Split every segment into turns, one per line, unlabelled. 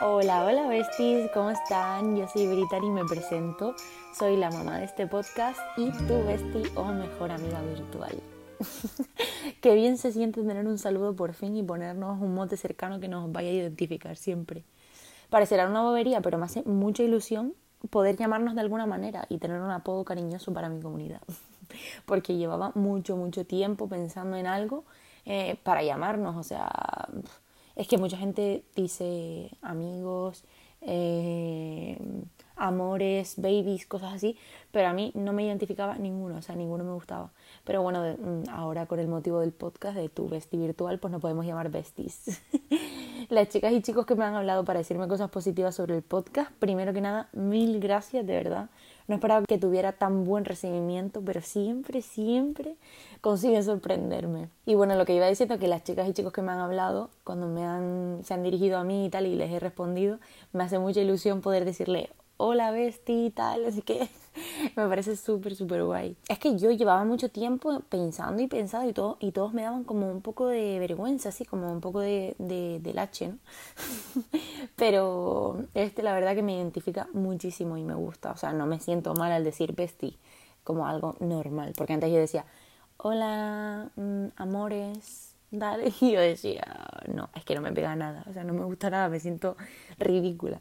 Hola, hola besties, ¿cómo están? Yo soy Brittany y me presento. Soy la mamá de este podcast y tu bestie o mejor amiga virtual. Qué bien se siente tener un saludo por fin y ponernos un mote cercano que nos vaya a identificar siempre. Parecerá una bobería, pero me hace mucha ilusión poder llamarnos de alguna manera y tener un apodo cariñoso para mi comunidad. Porque llevaba mucho, mucho tiempo pensando en algo eh, para llamarnos. O sea, es que mucha gente dice amigos, eh, amores, babies, cosas así, pero a mí no me identificaba ninguno, o sea, ninguno me gustaba. Pero bueno, mm, ahora con el motivo del podcast de tu bestie virtual, pues nos podemos llamar besties. Las chicas y chicos que me han hablado para decirme cosas positivas sobre el podcast, primero que nada, mil gracias, de verdad. No esperaba que tuviera tan buen recibimiento, pero siempre, siempre consiguen sorprenderme. Y bueno, lo que iba diciendo que las chicas y chicos que me han hablado, cuando me han, se han dirigido a mí y tal y les he respondido, me hace mucha ilusión poder decirle, hola bestia y tal, así que me parece súper, súper guay. Es que yo llevaba mucho tiempo pensando y pensando y, todo, y todos me daban como un poco de vergüenza, así como un poco de, de, lache, ¿no? Pero este la verdad que me identifica muchísimo y me gusta, o sea, no me siento mal al decir bestie como algo normal, porque antes yo decía, hola, mm, amores, dale, y yo decía, no, es que no me pega nada, o sea, no me gusta nada, me siento ridícula.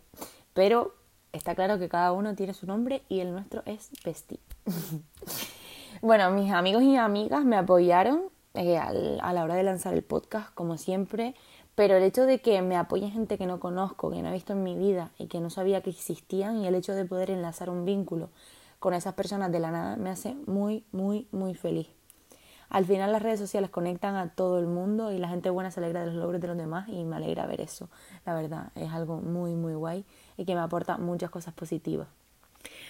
Pero está claro que cada uno tiene su nombre y el nuestro es Pesti. bueno, mis amigos y amigas me apoyaron eh, a la hora de lanzar el podcast, como siempre, pero el hecho de que me apoye gente que no conozco, que no he visto en mi vida y que no sabía que existían y el hecho de poder enlazar un vínculo con esas personas de la nada me hace muy, muy, muy feliz. Al final las redes sociales conectan a todo el mundo y la gente buena se alegra de los logros de los demás y me alegra ver eso. La verdad, es algo muy, muy guay y que me aporta muchas cosas positivas.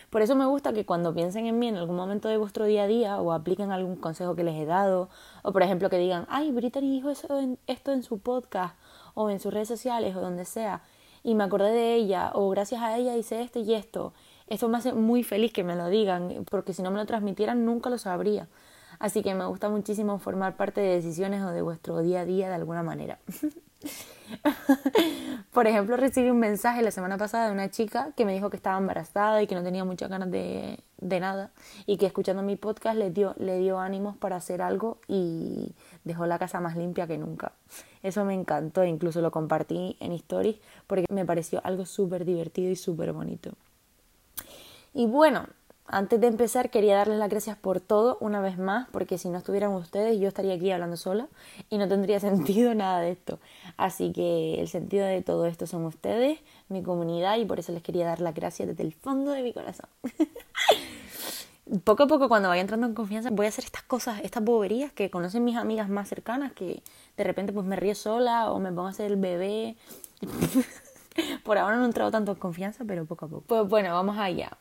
Por eso me gusta que cuando piensen en mí en algún momento de vuestro día a día o apliquen algún consejo que les he dado, o por ejemplo que digan, ay, Brittany dijo esto en su podcast o en sus redes sociales o donde sea, y me acordé de ella, o gracias a ella hice esto y esto. Esto me hace muy feliz que me lo digan, porque si no me lo transmitieran nunca lo sabría. Así que me gusta muchísimo formar parte de decisiones o de vuestro día a día de alguna manera. Por ejemplo, recibí un mensaje la semana pasada de una chica que me dijo que estaba embarazada y que no tenía muchas ganas de, de nada y que escuchando mi podcast le dio, le dio ánimos para hacer algo y dejó la casa más limpia que nunca. Eso me encantó, incluso lo compartí en stories porque me pareció algo súper divertido y súper bonito. Y bueno, antes de empezar, quería darles las gracias por todo una vez más, porque si no estuvieran ustedes, yo estaría aquí hablando sola y no tendría sentido nada de esto. Así que el sentido de todo esto son ustedes, mi comunidad, y por eso les quería dar las gracias desde el fondo de mi corazón. poco a poco, cuando vaya entrando en confianza, voy a hacer estas cosas, estas boberías que conocen mis amigas más cercanas, que de repente pues me río sola o me pongo a hacer el bebé. por ahora no he entrado tanto en confianza, pero poco a poco. Pues bueno, vamos allá.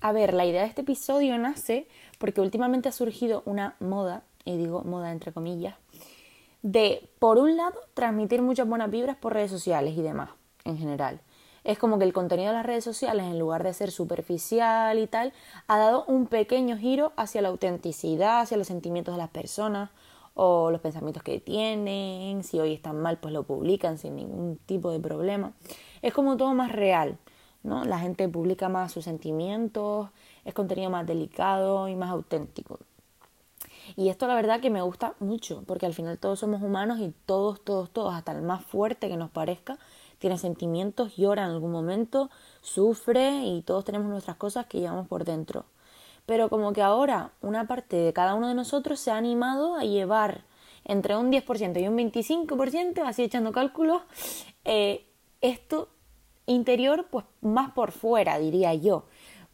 A ver, la idea de este episodio nace porque últimamente ha surgido una moda, y digo moda entre comillas, de, por un lado, transmitir muchas buenas vibras por redes sociales y demás, en general. Es como que el contenido de las redes sociales, en lugar de ser superficial y tal, ha dado un pequeño giro hacia la autenticidad, hacia los sentimientos de las personas o los pensamientos que tienen. Si hoy están mal, pues lo publican sin ningún tipo de problema. Es como todo más real. ¿No? La gente publica más sus sentimientos, es contenido más delicado y más auténtico. Y esto la verdad que me gusta mucho, porque al final todos somos humanos y todos, todos, todos, hasta el más fuerte que nos parezca, tiene sentimientos, llora en algún momento, sufre y todos tenemos nuestras cosas que llevamos por dentro. Pero como que ahora una parte de cada uno de nosotros se ha animado a llevar entre un 10% y un 25%, así echando cálculos, eh, esto interior, pues más por fuera, diría yo.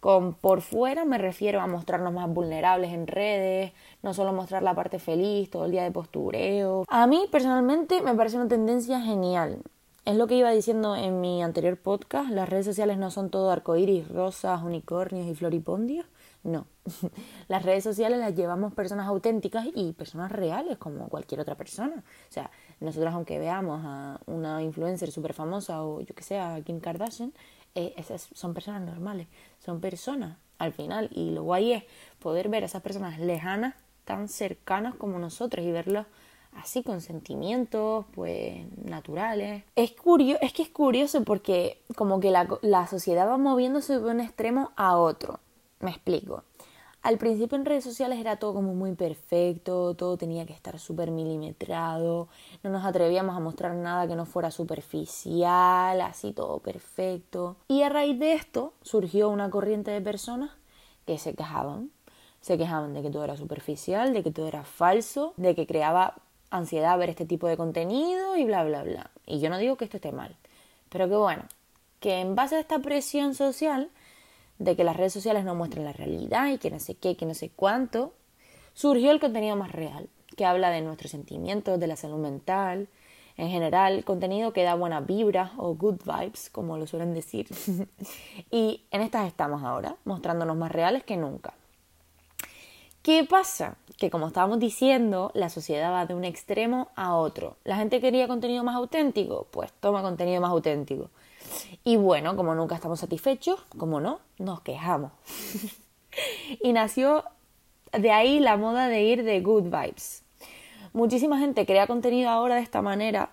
Con por fuera me refiero a mostrarnos más vulnerables en redes, no solo mostrar la parte feliz todo el día de postureo. A mí personalmente me parece una tendencia genial. Es lo que iba diciendo en mi anterior podcast, las redes sociales no son todo arcoíris, rosas, unicornios y floripondios. No, las redes sociales las llevamos personas auténticas y personas reales como cualquier otra persona. O sea, nosotros aunque veamos a una influencer súper famosa o yo que sé, a Kim Kardashian, eh, esas son personas normales, son personas al final. Y lo guay es poder ver a esas personas lejanas, tan cercanas como nosotros y verlos así con sentimientos pues naturales. Es, curioso, es que es curioso porque como que la, la sociedad va moviéndose de un extremo a otro. Me explico. Al principio en redes sociales era todo como muy perfecto, todo tenía que estar súper milimetrado, no nos atrevíamos a mostrar nada que no fuera superficial, así todo perfecto. Y a raíz de esto surgió una corriente de personas que se quejaban. Se quejaban de que todo era superficial, de que todo era falso, de que creaba ansiedad ver este tipo de contenido y bla, bla, bla. Y yo no digo que esto esté mal, pero que bueno, que en base a esta presión social de que las redes sociales no muestran la realidad y que no sé qué, que no sé cuánto, surgió el contenido más real, que habla de nuestros sentimientos, de la salud mental, en general, contenido que da buenas vibras o good vibes, como lo suelen decir. y en estas estamos ahora, mostrándonos más reales que nunca. ¿Qué pasa? Que como estábamos diciendo, la sociedad va de un extremo a otro. ¿La gente quería contenido más auténtico? Pues toma contenido más auténtico. Y bueno, como nunca estamos satisfechos, como no, nos quejamos. y nació de ahí la moda de ir de good vibes. Muchísima gente crea contenido ahora de esta manera,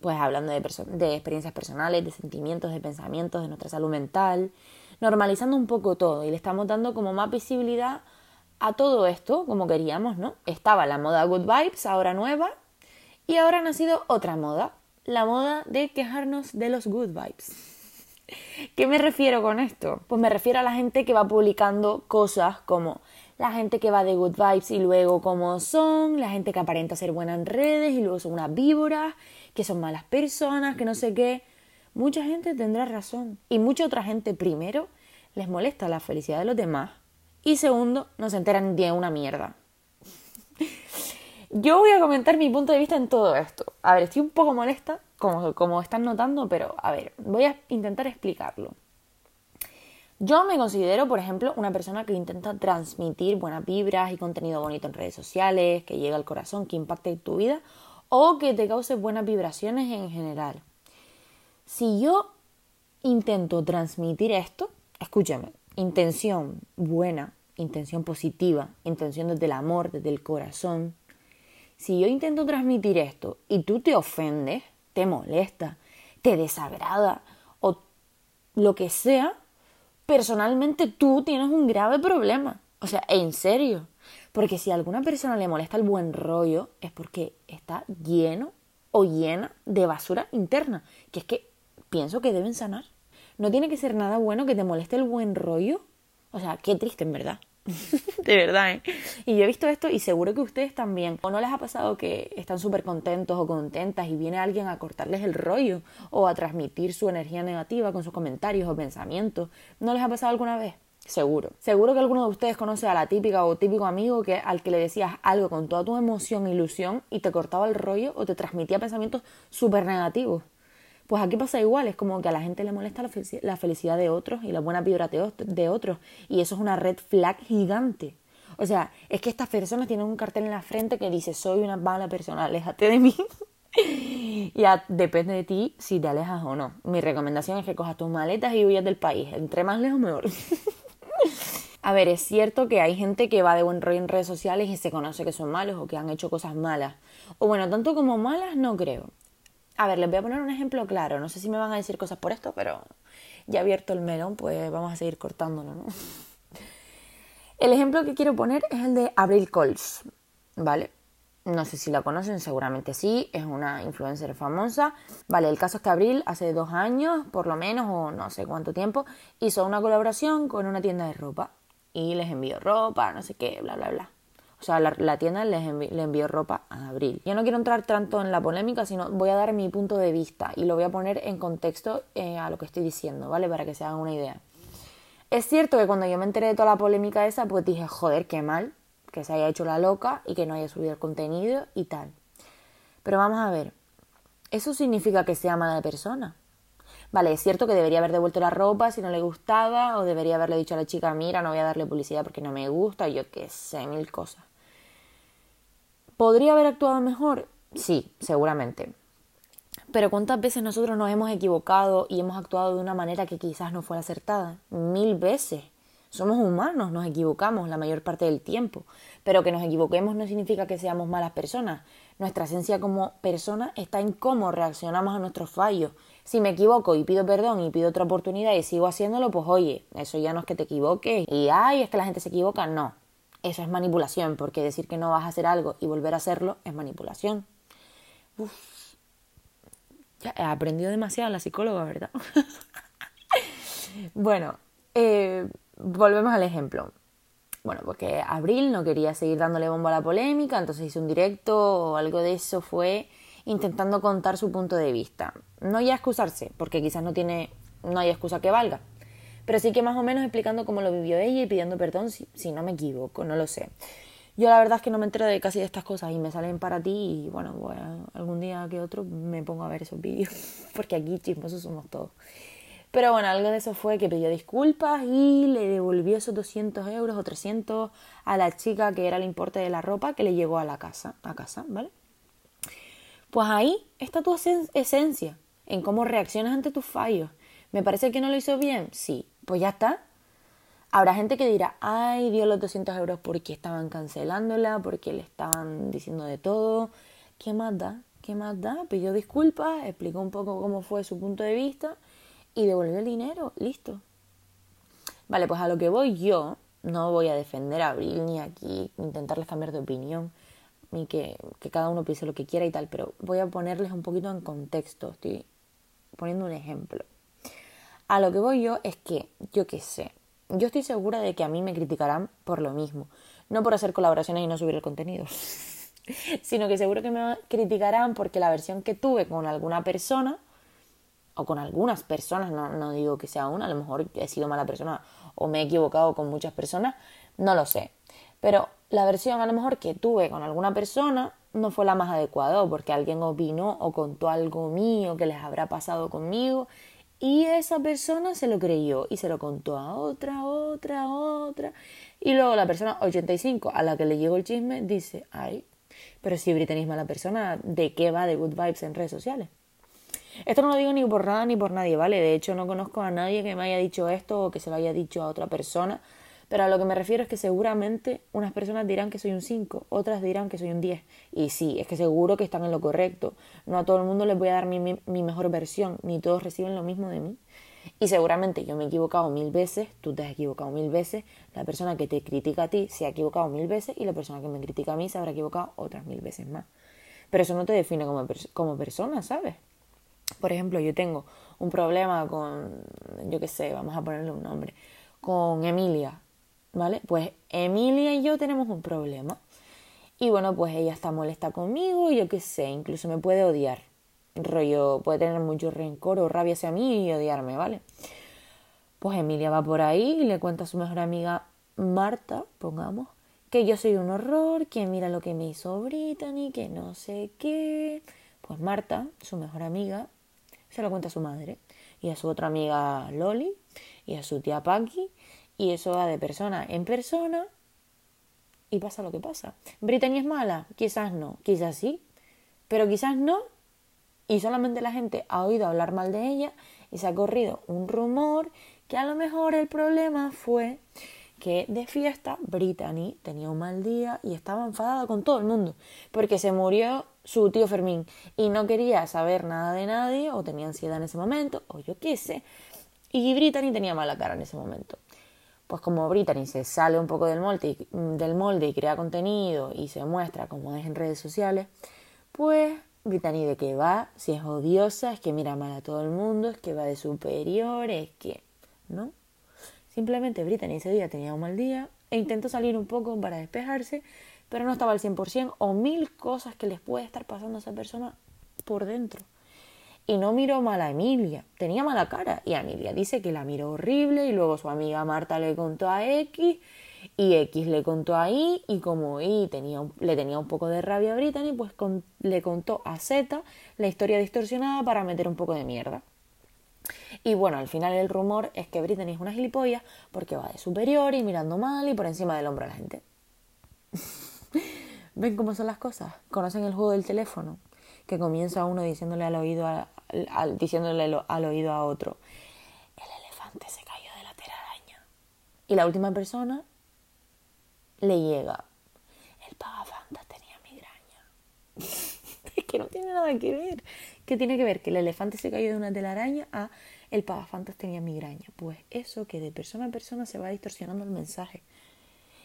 pues hablando de, de experiencias personales, de sentimientos, de pensamientos, de nuestra salud mental, normalizando un poco todo y le estamos dando como más visibilidad a todo esto como queríamos, ¿no? Estaba la moda Good Vibes, ahora nueva, y ahora ha nacido otra moda, la moda de quejarnos de los Good Vibes. ¿Qué me refiero con esto? Pues me refiero a la gente que va publicando cosas como la gente que va de good vibes y luego como son, la gente que aparenta ser buena en redes y luego son unas víboras, que son malas personas, que no sé qué. Mucha gente tendrá razón y mucha otra gente primero les molesta la felicidad de los demás y segundo, no se enteran de una mierda. Yo voy a comentar mi punto de vista en todo esto. A ver, estoy un poco molesta, como, como están notando, pero a ver, voy a intentar explicarlo. Yo me considero, por ejemplo, una persona que intenta transmitir buenas vibras y contenido bonito en redes sociales, que llegue al corazón, que impacte tu vida o que te cause buenas vibraciones en general. Si yo intento transmitir esto, escúchame, intención buena, intención positiva, intención desde el amor, desde el corazón. Si yo intento transmitir esto y tú te ofendes, te molesta, te desagrada o lo que sea, personalmente tú tienes un grave problema. O sea, en serio. Porque si a alguna persona le molesta el buen rollo es porque está lleno o llena de basura interna, que es que pienso que deben sanar. No tiene que ser nada bueno que te moleste el buen rollo. O sea, qué triste en verdad. de verdad, ¿eh? Y yo he visto esto y seguro que ustedes también. ¿O no les ha pasado que están súper contentos o contentas y viene alguien a cortarles el rollo o a transmitir su energía negativa con sus comentarios o pensamientos? ¿No les ha pasado alguna vez? Seguro. Seguro que alguno de ustedes conoce a la típica o típico amigo que, al que le decías algo con toda tu emoción e ilusión y te cortaba el rollo o te transmitía pensamientos súper negativos. Pues aquí pasa igual, es como que a la gente le molesta la felicidad de otros y la buena vibra de otros. Y eso es una red flag gigante. O sea, es que estas personas tienen un cartel en la frente que dice soy una mala persona, aléjate de mí. ya depende de ti si te alejas o no. Mi recomendación es que cojas tus maletas y huyas del país. Entre más lejos, mejor. A ver, es cierto que hay gente que va de buen rollo en redes sociales y se conoce que son malos o que han hecho cosas malas. O bueno, tanto como malas no creo. A ver, les voy a poner un ejemplo claro. No sé si me van a decir cosas por esto, pero ya abierto el melón, pues vamos a seguir cortándolo, ¿no? El ejemplo que quiero poner es el de Abril Coles, ¿vale? No sé si la conocen, seguramente sí, es una influencer famosa. Vale, el caso es que Abril hace dos años, por lo menos, o no sé cuánto tiempo, hizo una colaboración con una tienda de ropa. Y les envió ropa, no sé qué, bla, bla, bla. O sea, la, tienda les le envió ropa a Abril. Yo no quiero entrar tanto en la polémica, sino voy a dar mi punto de vista y lo voy a poner en contexto eh, a lo que estoy diciendo, ¿vale? Para que se hagan una idea. Es cierto que cuando yo me enteré de toda la polémica esa, pues dije, joder, qué mal que se haya hecho la loca y que no haya subido el contenido y tal. Pero vamos a ver, ¿eso significa que sea mala persona? Vale, es cierto que debería haber devuelto la ropa si no le gustaba, o debería haberle dicho a la chica, mira, no voy a darle publicidad porque no me gusta, yo qué sé, mil cosas. ¿Podría haber actuado mejor? Sí, seguramente. Pero ¿cuántas veces nosotros nos hemos equivocado y hemos actuado de una manera que quizás no fue acertada? Mil veces. Somos humanos, nos equivocamos la mayor parte del tiempo. Pero que nos equivoquemos no significa que seamos malas personas. Nuestra esencia como persona está en cómo reaccionamos a nuestros fallos. Si me equivoco y pido perdón y pido otra oportunidad y sigo haciéndolo, pues oye, eso ya no es que te equivoques y ay, es que la gente se equivoca, no. Eso es manipulación, porque decir que no vas a hacer algo y volver a hacerlo es manipulación. Uf. Ya he aprendido demasiado la psicóloga, ¿verdad? bueno, eh, volvemos al ejemplo. Bueno, porque Abril no quería seguir dándole bombo a la polémica, entonces hizo un directo o algo de eso fue intentando contar su punto de vista. No ya excusarse, porque quizás no tiene, no hay excusa que valga, pero sí que más o menos explicando cómo lo vivió ella y pidiendo perdón si, no me equivoco, no lo sé. Yo la verdad es que no me entero de casi de estas cosas y me salen para ti y bueno, algún día que otro me pongo a ver esos vídeos, porque aquí chismosos somos todos. Pero bueno, algo de eso fue que pidió disculpas y le devolvió esos 200 euros o 300 a la chica que era el importe de la ropa que le llegó a la casa, a casa, ¿vale? Pues ahí está tu esencia, en cómo reaccionas ante tus fallos. ¿Me parece que no lo hizo bien? Sí, pues ya está. Habrá gente que dirá, ay, dio los 200 euros porque estaban cancelándola, porque le estaban diciendo de todo. ¿Qué más da? ¿Qué más da? Pidió disculpas, explicó un poco cómo fue su punto de vista y devolvió el dinero, listo. Vale, pues a lo que voy yo, no voy a defender a Abril ni aquí intentarles cambiar de opinión, ni que, cada uno piense lo que quiera y tal, pero voy a ponerles un poquito en contexto, estoy poniendo un ejemplo. A lo que voy yo es que, yo qué sé, yo estoy segura de que a mí me criticarán por lo mismo, no por hacer colaboraciones y no subir el contenido, sino que seguro que me criticarán porque la versión que tuve con alguna persona o con algunas personas, no, no digo que sea una, a lo mejor he sido mala persona o me he equivocado con muchas personas, no lo sé. Pero la versión a lo mejor que tuve con alguna persona no fue la más adecuada, porque alguien opinó o contó algo mío que les habrá pasado conmigo y esa persona se lo creyó y se lo contó a otra, otra, otra. Y luego la persona 85 a la que le llegó el chisme dice, ay, pero si Britney es mala persona, ¿de qué va de Good Vibes en redes sociales? Esto no lo digo ni por nada ni por nadie, ¿vale? De hecho, no conozco a nadie que me haya dicho esto o que se lo haya dicho a otra persona. Pero a lo que me refiero es que seguramente unas personas dirán que soy un 5, otras dirán que soy un 10. Y sí, es que seguro que están en lo correcto. No a todo el mundo les voy a dar mi, mi, mejor versión, ni todos reciben lo mismo de mí. Y seguramente yo me he equivocado mil veces, tú te has equivocado mil veces, la persona que te critica a ti se ha equivocado mil veces y la persona que me critica a mí se habrá equivocado otras mil veces más. Pero eso no te define como, como persona, ¿sabes? Por ejemplo, yo tengo un problema con, yo qué sé, vamos a ponerle un nombre, con Emilia, ¿vale? Pues Emilia y yo tenemos un problema. Y bueno, pues ella está molesta conmigo, yo qué sé, incluso me puede odiar. Rollo, puede tener mucho rencor o rabia hacia mí y odiarme, ¿vale? Pues Emilia va por ahí y le cuenta a su mejor amiga Marta, pongamos, que yo soy un horror, que mira lo que me hizo Brittany, que no sé qué. Pues Marta, su mejor amiga, se lo cuenta a su madre y a su otra amiga Loli y a su tía Paki y eso va de persona en persona y pasa lo que pasa. ¿Brittany es mala? Quizás no, quizás sí, pero quizás no y solamente la gente ha oído hablar mal de ella y se ha corrido un rumor que a lo mejor el problema fue que de fiesta Brittany tenía un mal día y estaba enfadada con todo el mundo porque se murió su tío Fermín y no quería saber nada de nadie o tenía ansiedad en ese momento o yo qué sé y Brittany tenía mala cara en ese momento pues como Brittany se sale un poco del molde, del molde y crea contenido y se muestra como es en redes sociales pues Brittany de qué va si es odiosa es que mira mal a todo el mundo es que va de superior es que no simplemente Brittany ese día tenía un mal día e intentó salir un poco para despejarse pero no estaba al 100% o mil cosas que les puede estar pasando a esa persona por dentro. Y no miró mal a Emilia, tenía mala cara y Emilia dice que la miró horrible y luego su amiga Marta le contó a X y X le contó a Y y como Y tenía, le tenía un poco de rabia a Brittany, pues le contó a Z la historia distorsionada para meter un poco de mierda. Y bueno, al final el rumor es que Brittany es una gilipollas porque va de superior y mirando mal y por encima del hombro a la gente. ¿Ven cómo son las cosas? ¿Conocen el juego del teléfono? Que comienza uno diciéndole al oído, al, diciéndole al oído a otro, el elefante se cayó de la telaraña. Y la última persona le llega, el pagafantas tenía migraña. que no tiene nada que ver. ¿Qué tiene que ver? Que el elefante se cayó de una telaraña a el pagafantas tenía migraña. Pues eso que de persona a persona se va distorsionando el mensaje.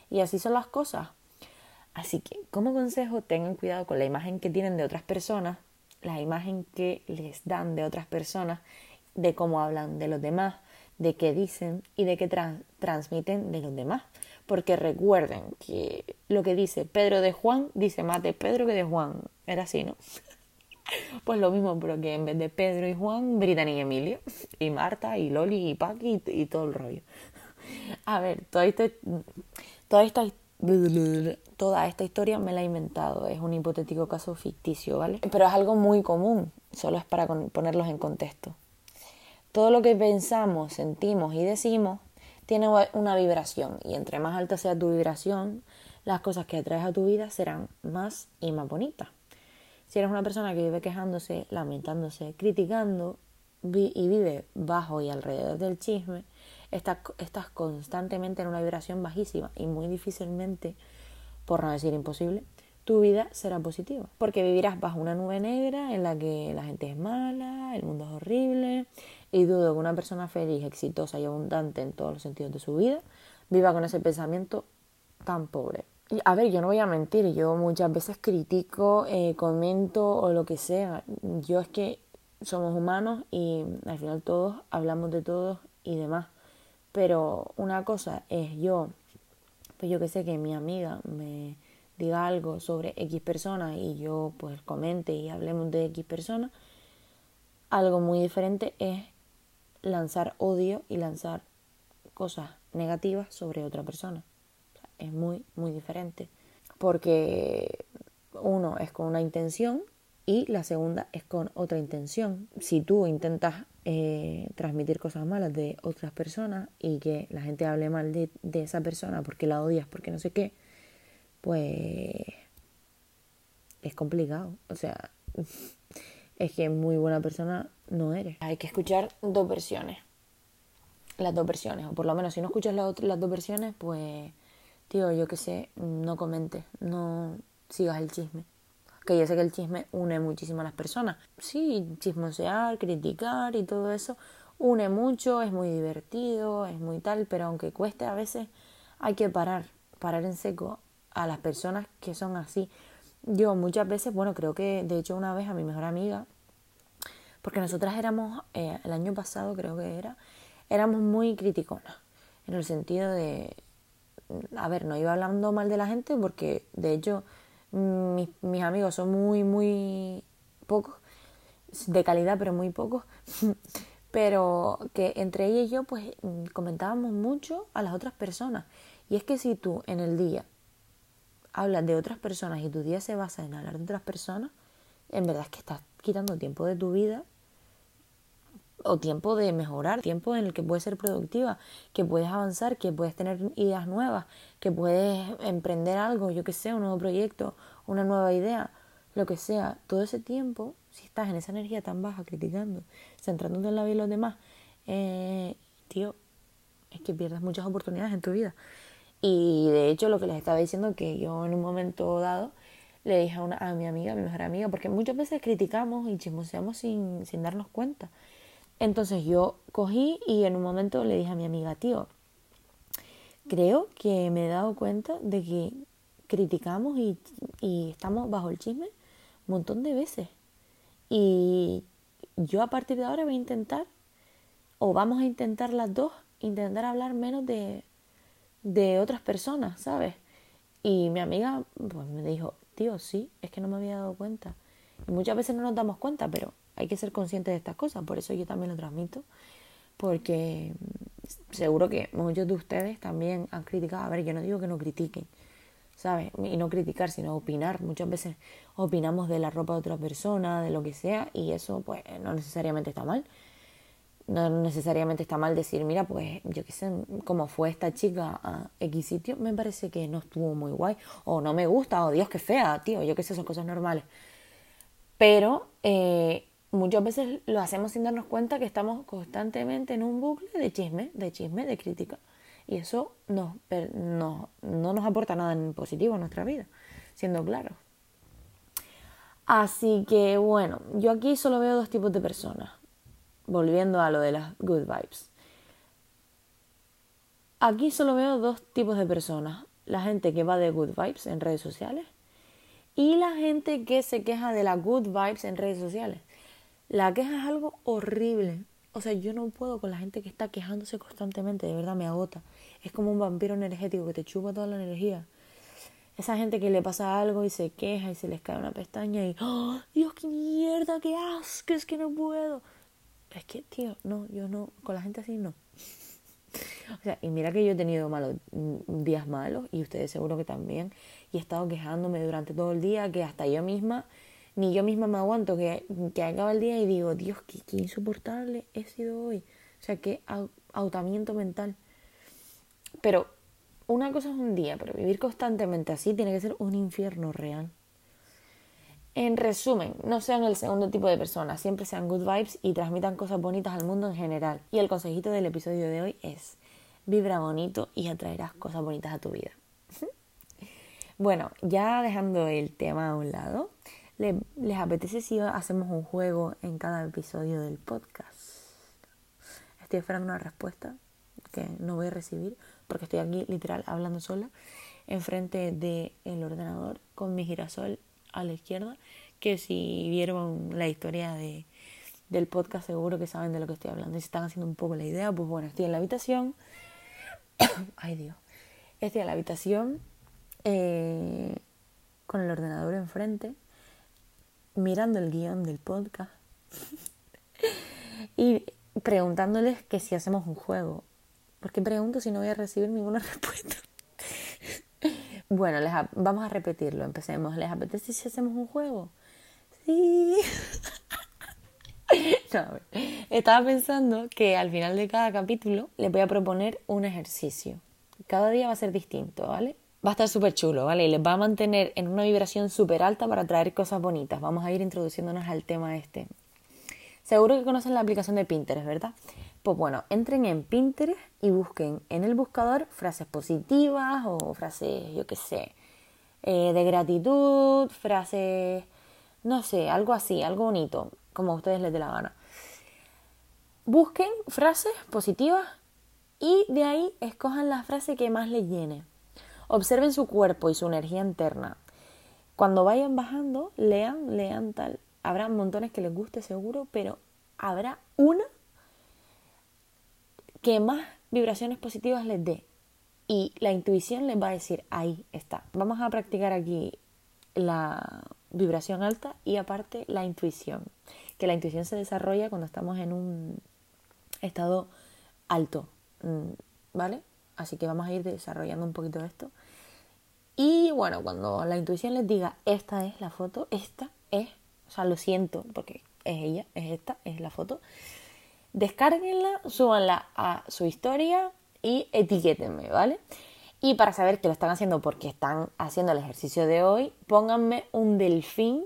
Y así son las cosas. Así que, como consejo, tengan cuidado con la imagen que tienen de otras personas, la imagen que les dan de otras personas, de cómo hablan de los demás, de qué dicen y de qué transmiten de los demás. Porque recuerden que lo que dice Pedro de Juan dice más de Pedro que de Juan. Era así, ¿no? Pues lo mismo, pero que en vez de Pedro y Juan, Brittany y Emilio, y Marta, y Loli, y Paqui, y, todo el rollo. A ver, toda esta, toda esta, toda esta historia me la he inventado, es un hipotético caso ficticio, ¿vale? Pero es algo muy común, solo es para ponerlos en contexto. Todo lo que pensamos, sentimos y decimos tiene una vibración, y entre más alta sea tu vibración, las cosas que atraes a tu vida serán más y más bonitas. Si eres una persona que vive quejándose, lamentándose, criticando y vive bajo y alrededor del chisme, estás, estás constantemente en una vibración bajísima y muy difícilmente, por no decir imposible, tu vida será positiva. Porque vivirás bajo una nube negra en la que la gente es mala, el mundo es horrible, y dudo que una persona feliz, exitosa y abundante en todos los sentidos de su vida viva con ese pensamiento tan pobre a ver, yo no voy a mentir, yo muchas veces critico, eh, comento o lo que sea. Yo es que somos humanos y al final todos hablamos de todos y demás. Pero una cosa es yo, pues yo que sé, que mi amiga me diga algo sobre X persona y yo pues comente y hablemos de X persona. Algo muy diferente es lanzar odio y lanzar cosas negativas sobre otra persona es muy, muy diferente. Porque uno es con una intención y la segunda es con otra intención. Si tú intentas eh, transmitir cosas malas de otras personas y que la gente hable mal de, de esa persona porque la odias, porque no sé qué, pues es complicado. O sea, es que muy buena persona no eres. Hay que escuchar dos versiones. Las dos versiones. O por lo menos si no escuchas las dos versiones, pues tío, yo qué sé, no comentes, no sigas el chisme. Que yo sé que el chisme une muchísimo a las personas. Sí, chismosear, criticar y todo eso une mucho, es muy divertido, es muy tal, pero aunque cueste a veces hay que parar, parar en seco a las personas que son así. Yo muchas veces, bueno, creo que de hecho una vez a mi mejor amiga, porque nosotras éramos, eh, el año pasado creo que era, éramos muy criticonas, en el sentido de, a ver, no iba hablando mal de la gente porque de hecho mis, mis amigos son muy, muy pocos, de calidad, pero muy pocos. pero que entre ella y yo pues comentábamos mucho a las otras personas. Y es que si tú en el día hablas de otras personas y tu día se basa en hablar de otras personas, en verdad es que estás quitando tiempo de tu vida o tiempo de mejorar, tiempo en el que puedes ser productiva, que puedes avanzar, que puedes tener ideas nuevas, que puedes emprender algo, yo que sé, un nuevo proyecto, una nueva idea, lo que sea. Todo ese tiempo, si estás en esa energía tan baja, criticando, centrándote en la vida de los demás, eh, tío, es que pierdes muchas oportunidades en tu vida. Y de hecho, lo que les estaba diciendo, que yo en un momento dado le dije a, una, a mi amiga, a mi mejor amiga, porque muchas veces criticamos y chismoseamos sin, sin darnos cuenta. Entonces yo cogí y en un momento le dije a mi amiga, tío, creo que me he dado cuenta de que criticamos y, estamos bajo el chisme un montón de veces. Y yo a partir de ahora voy a intentar, o vamos a intentar las dos, intentar hablar menos de, de otras personas, ¿sabes? Y mi amiga pues, me dijo, tío, sí, es que no me había dado cuenta. Y muchas veces no nos damos cuenta, pero hay que ser consciente de estas cosas, por eso yo también lo transmito, porque seguro que muchos de ustedes también han criticado, a ver, yo no digo que no critiquen, ¿sabes? Y no criticar, sino opinar. Muchas veces opinamos de la ropa de otra persona, de lo que sea, y eso pues no necesariamente está mal. No necesariamente está mal decir, mira, pues yo qué sé, como fue esta chica a X sitio, me parece que no estuvo muy guay, o no me gusta, o Dios, qué fea, tío, yo qué sé, son cosas normales. Pero eh, muchas veces lo hacemos sin darnos cuenta que estamos constantemente en un bucle de chisme, de chisme, de crítica. Y eso no, no nos aporta nada en positivo a nuestra vida, siendo claro. Así que bueno, yo aquí solo veo dos tipos de personas. Volviendo a lo de las good vibes. Aquí solo veo dos tipos de personas. La gente que va de good vibes en redes sociales y la gente que se queja de las good vibes en redes sociales. La queja es algo horrible. O sea, yo no puedo con la gente que está quejándose constantemente, de verdad me agota. Es como un vampiro energético que te chupa toda la energía. Esa gente que le pasa algo y se queja y se les cae una pestaña y, ¡Oh, Dios, qué mierda, qué asco, es que no puedo. Es que, tío, no, yo no, con la gente así no. O sea, y mira que yo he tenido malos mm, días malos y ustedes seguro que también. Y he estado quejándome durante todo el día que hasta yo misma, ni yo misma me aguanto, que, que acaba el día y digo, Dios, qué, insoportable he sido hoy. O sea, qué agotamiento mental. Pero una cosa es un día, pero vivir constantemente así tiene que ser un infierno real. En resumen, no sean el segundo tipo de personas, siempre sean good vibes y transmitan cosas bonitas al mundo en general. Y el consejito del episodio de hoy es, vibra bonito y atraerás cosas bonitas a tu vida. bueno, ya dejando el tema a un lado, ¿les, ¿les apetece si hacemos un juego en cada episodio del podcast? Estoy esperando una respuesta que no voy a recibir porque estoy aquí literal hablando sola enfrente del ordenador con mi girasol a la izquierda, que si vieron la historia de, del podcast seguro que saben de lo que estoy hablando. Y si están haciendo un poco la idea, pues bueno, estoy en la habitación. Ay Dios. Estoy en la habitación eh, con el ordenador enfrente, mirando el guion del podcast y preguntándoles que si hacemos un juego. Porque pregunto si no voy a recibir ninguna respuesta. Bueno, les vamos a repetirlo, empecemos. ¿Les apetece si hacemos un juego? Sí. estaba pensando que al final de cada capítulo les voy a proponer un ejercicio. Cada día va a ser distinto, ¿vale? Va a estar súper chulo, ¿vale? Y les va a mantener en una vibración súper alta para traer cosas bonitas. Vamos a ir introduciéndonos al tema este. Seguro que conocen la aplicación de Pinterest, ¿verdad? Pues bueno, entren en Pinterest y busquen en el buscador frases positivas o frases, yo qué sé, eh, de gratitud, frases, no sé, algo así, algo bonito, como a ustedes les dé la gana. Busquen frases positivas y de ahí escojan la frase que más les llene. Observen su cuerpo y su energía interna. Cuando vayan bajando, lean, lean tal. Habrá montones que les guste seguro, pero habrá una que más vibraciones positivas les dé. Y la intuición les va a decir, ahí está. Vamos a practicar aquí la vibración alta y aparte la intuición. Que la intuición se desarrolla cuando estamos en un estado alto. Mm, ¿Vale? Así que vamos a ir desarrollando un poquito esto. Y bueno, cuando la intuición les diga, esta es la foto, esta es, o sea, lo siento, porque es ella, es esta, es la foto, descárguenla, súbanla a su historia y etiquétenme, ¿vale? Y para saber que lo están haciendo porque están haciendo el ejercicio de hoy, pónganme un delfín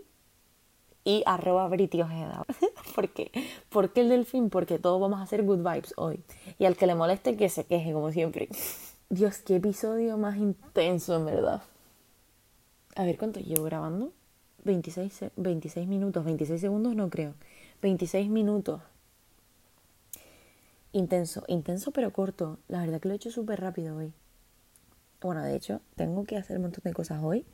y arroba britiojeda. ¿Por qué? ¿Por qué el delfín? Porque todos vamos a hacer good vibes hoy. Y al que le moleste, que se queje, como siempre. Dios, qué episodio más intenso, en verdad. A ver, ¿cuánto llevo grabando? 26, 26 minutos, 26 segundos no creo. 26 minutos intenso, intenso pero corto. La verdad que lo he hecho súper rápido hoy. Bueno, de hecho, tengo que hacer un montón de cosas hoy.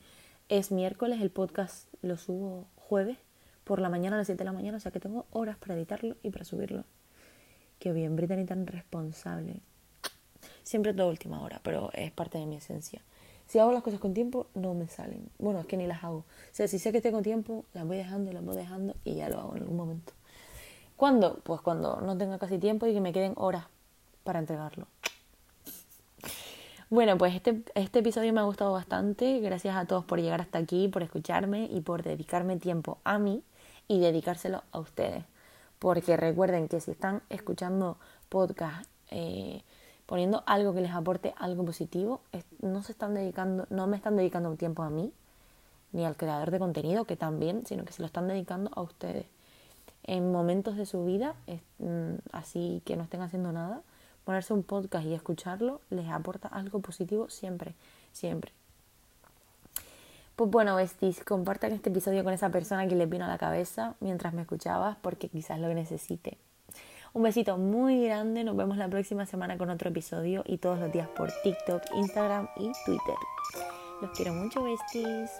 Es miércoles, el podcast lo subo jueves por la mañana a las 7 de la mañana, o sea que tengo horas para editarlo y para subirlo. Qué bien, Brittany tan responsable. Siempre todo última hora, pero es parte de mi esencia. Si hago las cosas con tiempo, no me salen. Bueno, es que ni las hago. O sea, si sé que tengo tiempo, las voy dejando, las voy dejando y ya lo hago en algún momento. ¿Cuándo? Pues cuando no tenga casi tiempo y que me queden horas para entregarlo. Bueno, pues este, este episodio me ha gustado bastante. Gracias a todos por llegar hasta aquí, por escucharme y por dedicarme tiempo a mí y dedicárselo a ustedes. Porque recuerden que si están escuchando podcast, eh, poniendo algo que les aporte algo positivo, no se están dedicando, no me están dedicando un tiempo a mí, ni al creador de contenido, que también, sino que se lo están dedicando a ustedes en momentos de su vida, mm, así que no estén haciendo nada, ponerse un podcast y escucharlo les aporta algo positivo siempre, siempre. Pues bueno, besties, compartan este episodio con esa persona que le vino a la cabeza mientras me escuchabas porque quizás lo necesite. Un besito muy grande, nos vemos la próxima semana con otro episodio y todos los días por TikTok, Instagram y Twitter. Los quiero mucho, besties.